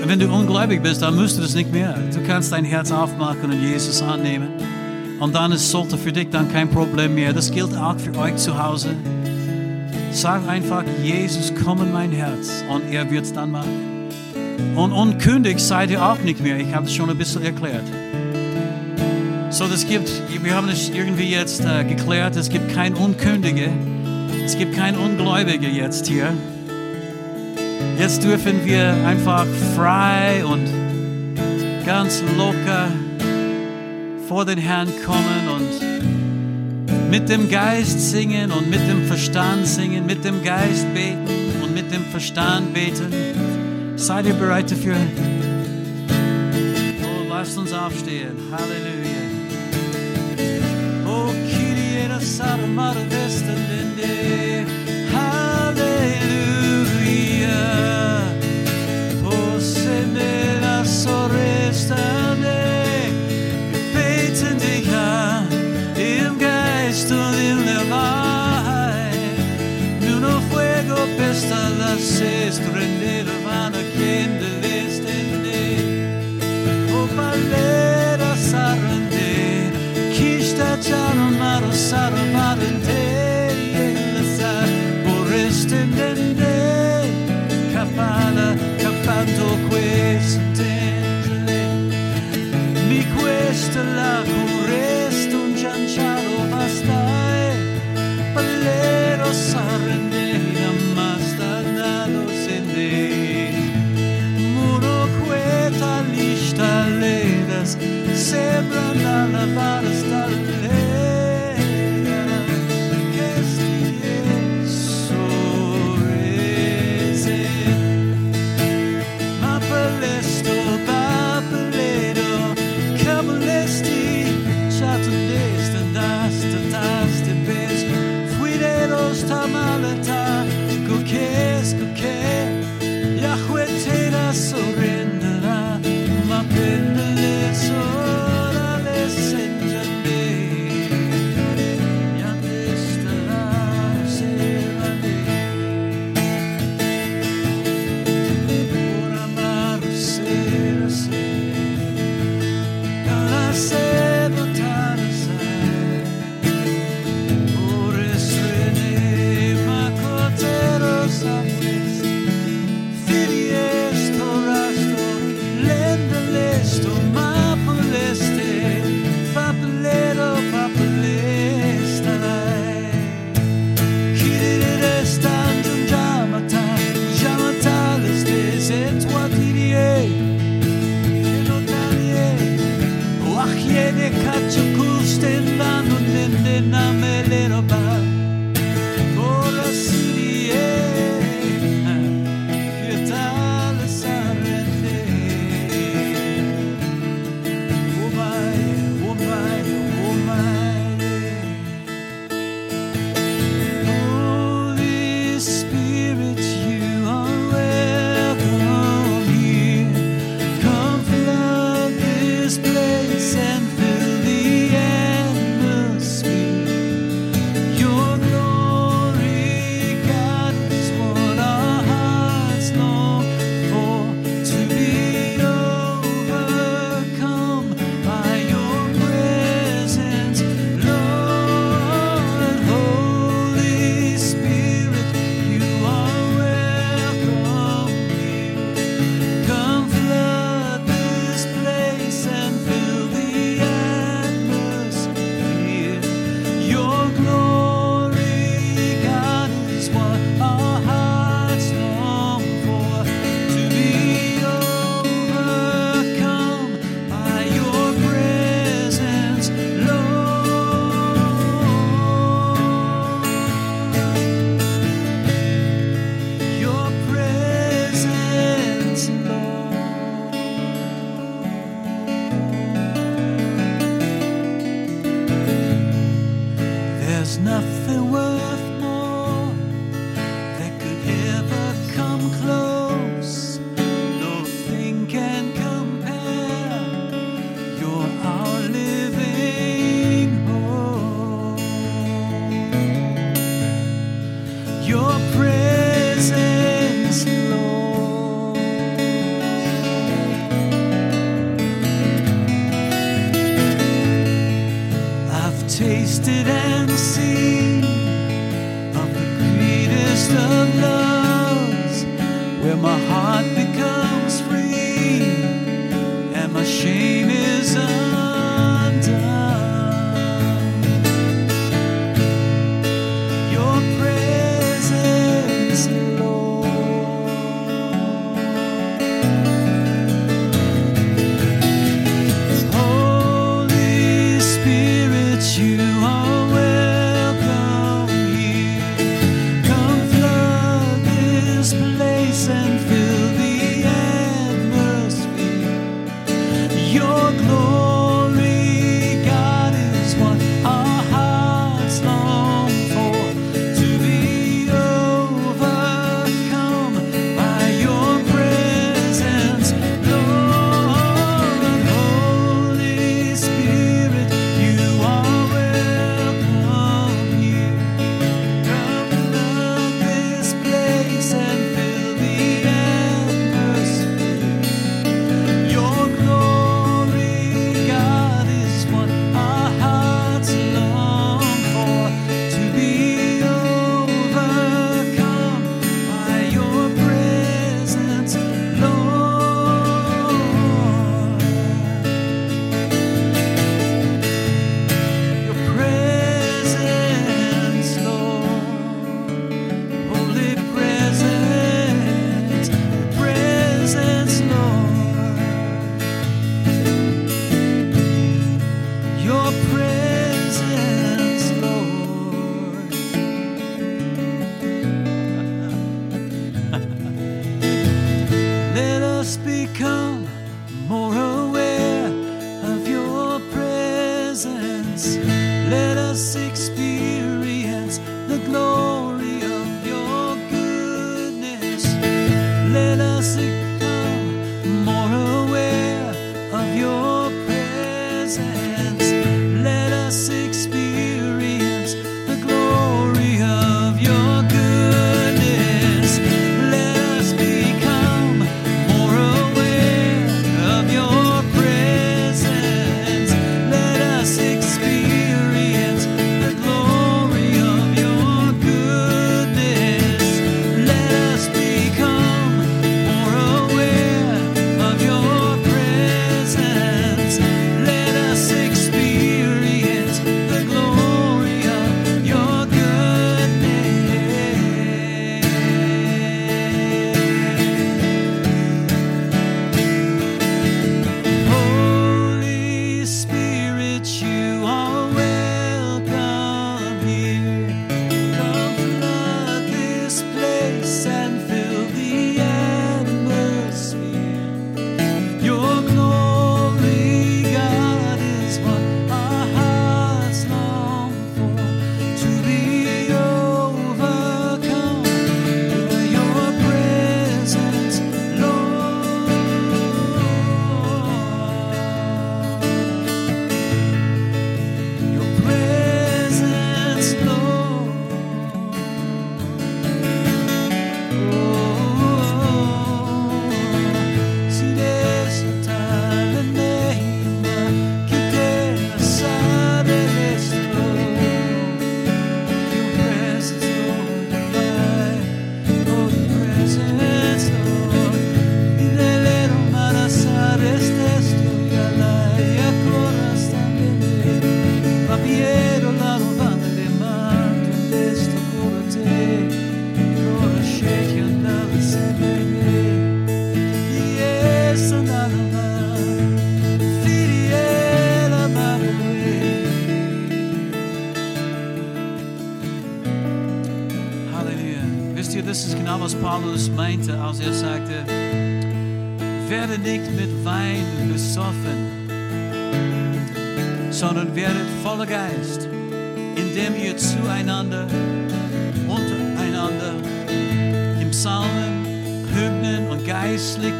wenn du ungläubig bist, dann musst du das nicht mehr. Du kannst dein Herz aufmachen und Jesus annehmen. Und dann ist, sollte für dich dann kein Problem mehr. Das gilt auch für euch zu Hause. Sag einfach, Jesus, komm in mein Herz und er wird es dann machen. Und unkündig seid ihr auch nicht mehr. Ich habe es schon ein bisschen erklärt. So, das gibt, wir haben es irgendwie jetzt äh, geklärt, es gibt kein Unkündige, es gibt kein Ungläubige jetzt hier. Jetzt dürfen wir einfach frei und ganz locker vor den Herrn kommen und mit dem Geist singen und mit dem Verstand singen, mit dem Geist beten und mit dem Verstand beten. Seid ihr bereit dafür? Oh, lasst uns aufstehen. Halleluja. Oh, Kyrie Vestendende. Halleluja. Oh, Sendera Sorestande. Wir beten dich an im Geist und in der Wahrheit. Nuno fuego pesta las estrendera to love.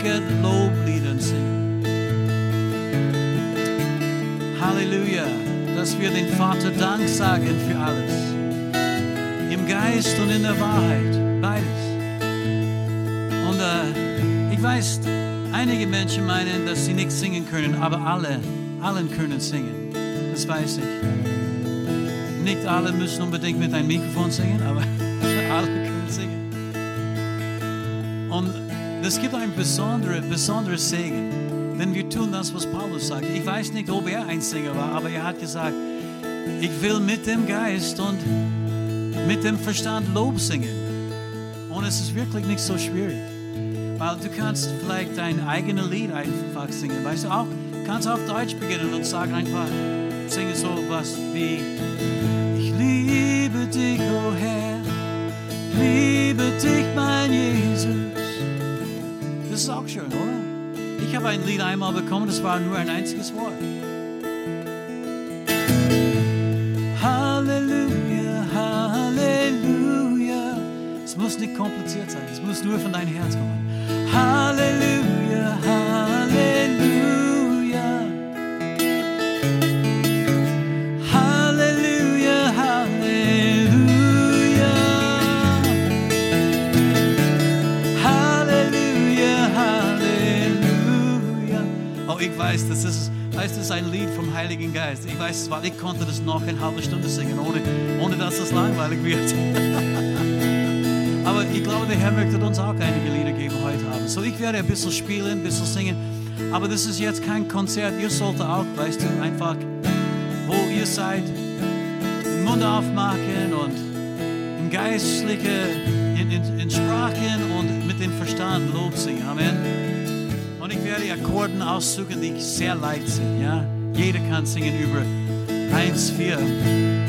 Geistlichen Lobliedern singt. Halleluja, dass wir den Vater Dank sagen für alles. Im Geist und in der Wahrheit, beides. Und äh, ich weiß, einige Menschen meinen, dass sie nicht singen können, aber alle, allen können singen. Das weiß ich. Nicht alle müssen unbedingt mit einem Mikrofon singen, aber alle können singen. Es gibt ein besonderer, besonderer Segen, denn wir tun das, was Paulus sagt. Ich weiß nicht, ob er ein Sänger war, aber er hat gesagt, ich will mit dem Geist und mit dem Verstand Lob singen. Und es ist wirklich nicht so schwierig. Weil du kannst vielleicht dein eigenes Lied einfach singen. Weißt du, auch, kannst auf Deutsch beginnen und sagen einfach, singe so was wie Ich liebe dich, oh Herr, liebe dich, mein Jesus. Ist auch schön, oder? Ich habe ein Lied einmal bekommen, das war nur ein einziges Wort. Halleluja, Halleluja. Es muss nicht kompliziert sein, es muss nur von deinem Herz kommen. Halleluja, Weiß, das ist, heißt, das ein Lied vom Heiligen Geist. Ich weiß es, weil ich konnte das noch eine halbe Stunde singen, ohne, ohne dass es langweilig wird. Aber ich glaube, der Herr möchte uns auch einige Lieder geben heute Abend. So, ich werde ein bisschen spielen, ein bisschen singen. Aber das ist jetzt kein Konzert. Ihr solltet auch, weißt du, einfach, wo ihr seid, den Mund aufmachen und im Geistlichen, in, in, in Sprachen und mit dem Verstand Lob singen. Amen. Werde Akkorden aussuchen, die sehr leicht sind. Ja? Jeder kann singen über 1, 4.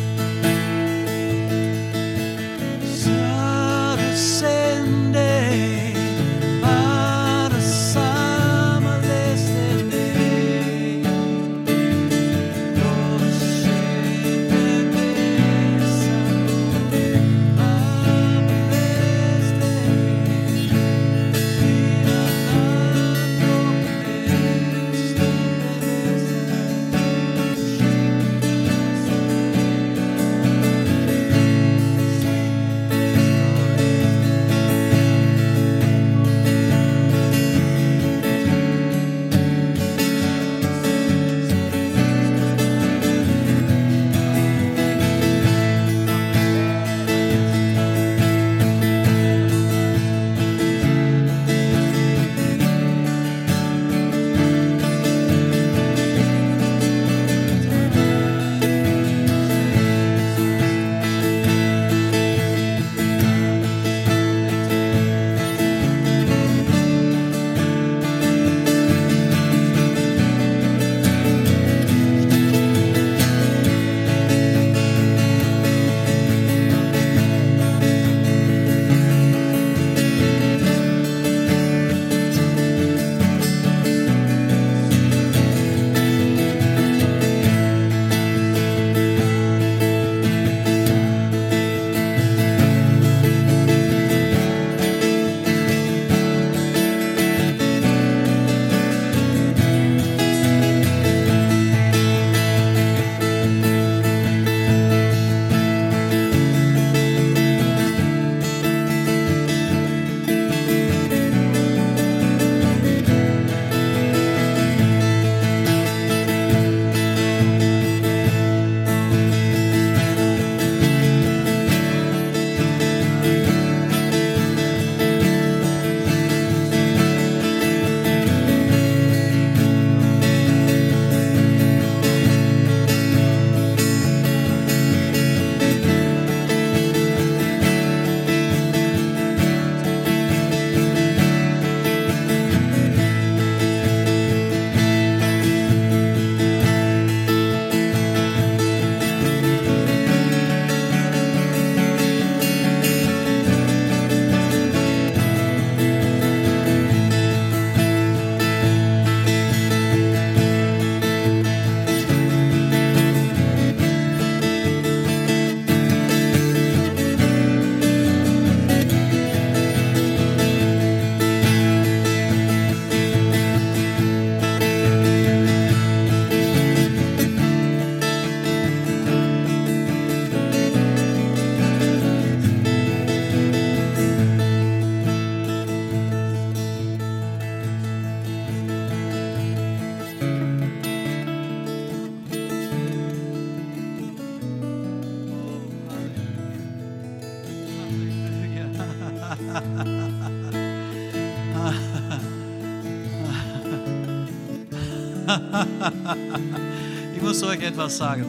etwas sagen.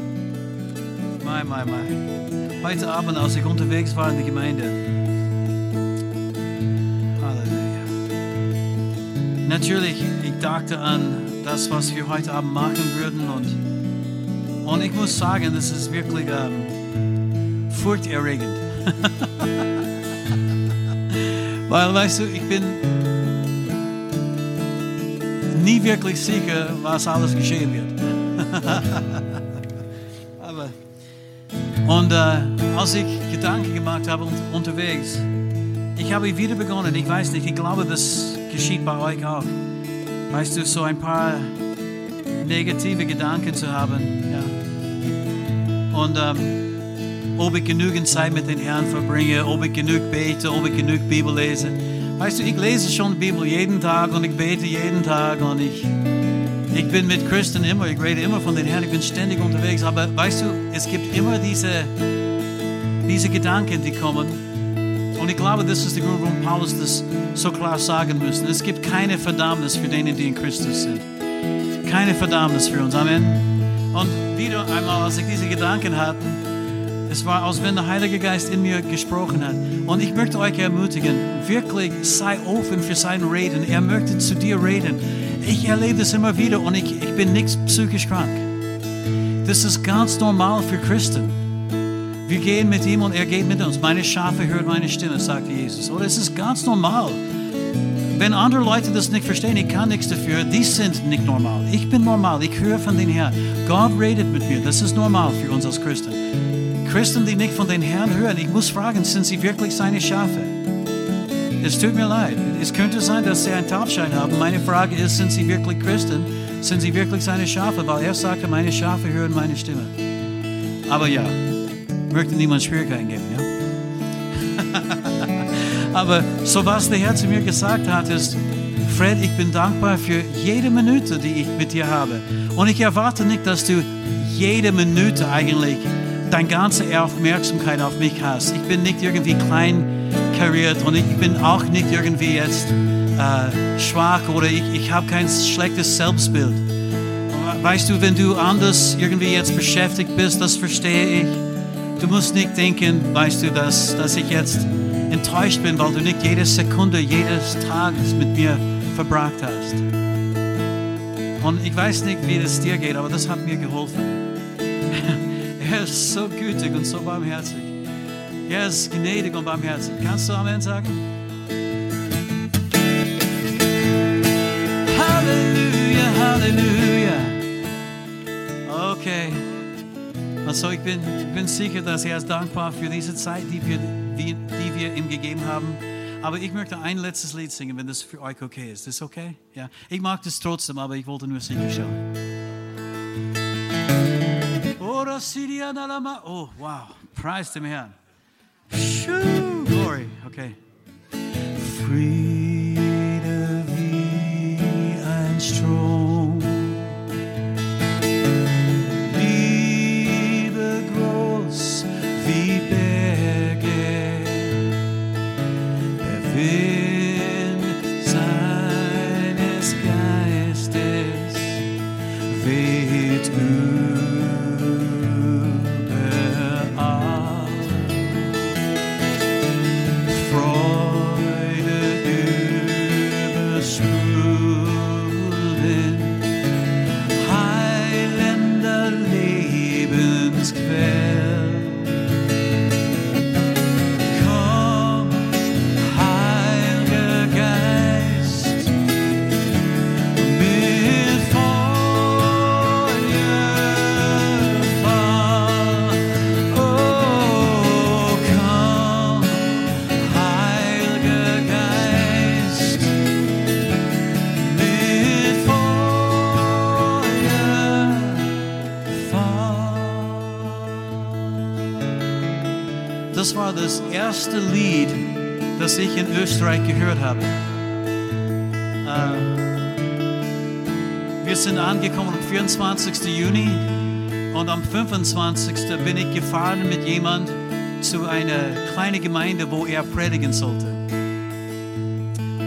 Mai, mai, mai. Heute Abend, als ich unterwegs war in die Gemeinde. Halleluja. Natürlich, ich dachte an das, was wir heute Abend machen würden. Und, und ich muss sagen, es ist wirklich ähm, furchterregend. Weil, weißt du, ich bin nie wirklich sicher, was alles geschehen wird. Aber, und äh, als ich Gedanken gemacht habe unterwegs, ich habe wieder begonnen, ich weiß nicht, ich glaube, das geschieht bei euch auch. Weißt du, so ein paar negative Gedanken zu haben. Ja. Und ähm, ob ich genügend Zeit mit den Herrn verbringe, ob ich genug bete, ob ich genug Bibel lese. Weißt du, ich lese schon die Bibel jeden Tag und ich bete jeden Tag und ich, ich bin mit Christen immer, ich rede immer von den Herrn, ich bin ständig unterwegs. Aber weißt du, es gibt immer diese, diese Gedanken, die kommen. Und ich glaube, das ist der Grund, warum Paulus das so klar sagen müsste. Es gibt keine Verdammnis für denen, die in Christus sind. Keine Verdammnis für uns. Amen. Und wieder einmal, als ich diese Gedanken hatte, es war, als wenn der Heilige Geist in mir gesprochen hat. Und ich möchte euch ermutigen, wirklich sei offen für sein Reden. Er möchte zu dir reden. Ich erlebe das immer wieder und ich, ich bin nicht psychisch krank. Das ist ganz normal für Christen. Wir gehen mit ihm und er geht mit uns. Meine Schafe hören meine Stimme, sagte Jesus. Oder es ist ganz normal. Wenn andere Leute das nicht verstehen, ich kann nichts dafür, die sind nicht normal. Ich bin normal, ich höre von den Herrn. Gott redet mit mir, das ist normal für uns als Christen. Christen, die nicht von den Herrn hören, ich muss fragen, sind sie wirklich seine Schafe? Es tut mir leid. Es könnte sein, dass sie einen Taubschein haben. Meine Frage ist, sind sie wirklich Christen? Sind sie wirklich seine Schafe? Weil er sagte, meine Schafe hören meine Stimme. Aber ja, möchte niemand Schwierigkeiten geben, ja? Aber so was der Herr zu mir gesagt hat, ist, Fred, ich bin dankbar für jede Minute, die ich mit dir habe. Und ich erwarte nicht, dass du jede Minute eigentlich deine ganze Aufmerksamkeit auf mich hast. Ich bin nicht irgendwie klein kariert und ich bin auch nicht irgendwie jetzt äh, schwach oder ich, ich habe kein schlechtes Selbstbild. Weißt du, wenn du anders irgendwie jetzt beschäftigt bist, das verstehe ich. Du musst nicht denken, weißt du, dass, dass ich jetzt enttäuscht bin, weil du nicht jede Sekunde jedes Tages mit mir verbracht hast. Und ich weiß nicht, wie das dir geht, aber das hat mir geholfen. er ist so gütig und so barmherzig. Er ist gnädig und barmherzig. Kannst du Amen sagen? Halleluja, Halleluja. Okay. Also ich bin, bin sicher, dass er ist dankbar für diese Zeit, die wir, die, die wir ihm gegeben haben. Aber ich möchte ein letztes Lied singen, wenn das für euch okay ist. Ist das okay? Ja. Ich mag das trotzdem, aber ich wollte nur sicherstellen. Oh, wow. Preis dem Herrn. Shoo, glory. Okay. Friede erste Lied, das ich in Österreich gehört habe. Äh, wir sind angekommen am 24. Juni und am 25. bin ich gefahren mit jemand zu einer kleinen Gemeinde, wo er predigen sollte.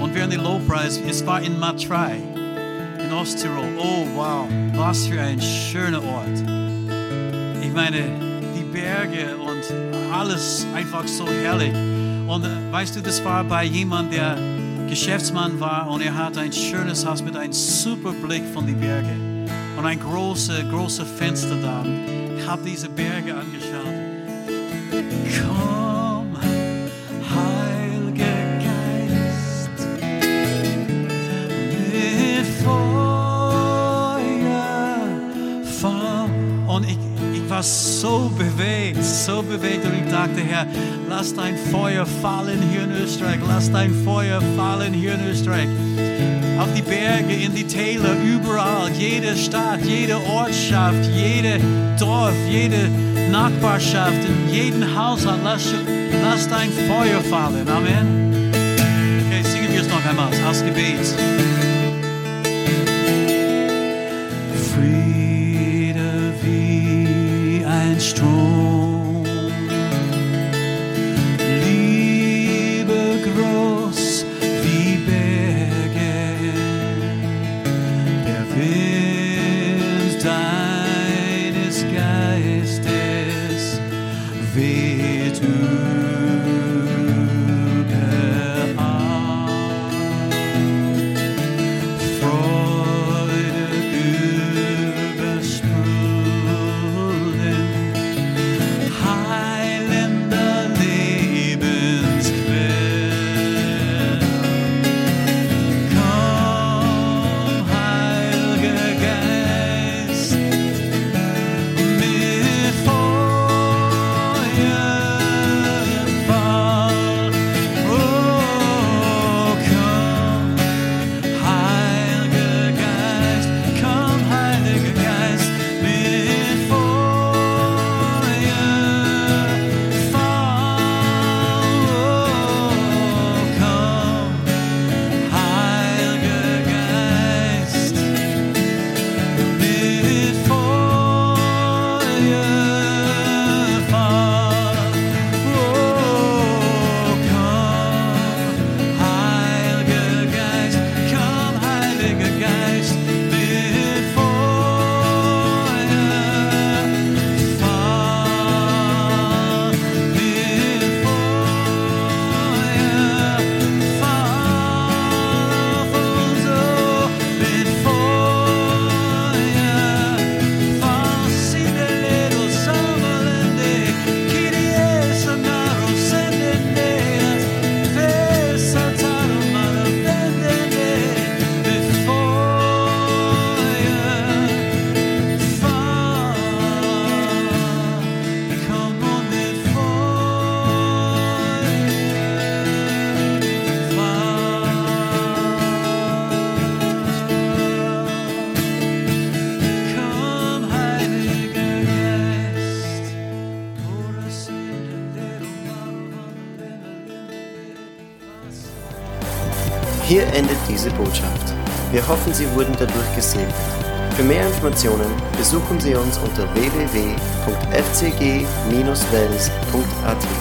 und während der Lobpreis, es war in Matrei, in Osttirol. Oh wow, was für ein schöner Ort. Ich meine, die Berge und alles einfach so herrlich. Und äh, weißt du, das war bei jemand, der Geschäftsmann war und er hat ein schönes Haus mit einem super Blick von den Bergen und ein großes, große Fenster da. Ich habe diese Berge angeschaut. Herr, lass dein Feuer fallen hier in Österreich, lass dein Feuer fallen hier in Österreich. Auf die Berge, in die Täler, überall, jede Stadt, jede Ortschaft, jede Dorf, jede Nachbarschaft, in jeden Haushalt, lass, lass dein Feuer fallen. Amen. Okay, singen wir es noch einmal als Gebet. Sie wurden dadurch gesegnet. Für mehr Informationen besuchen Sie uns unter www.fcg-wells.at.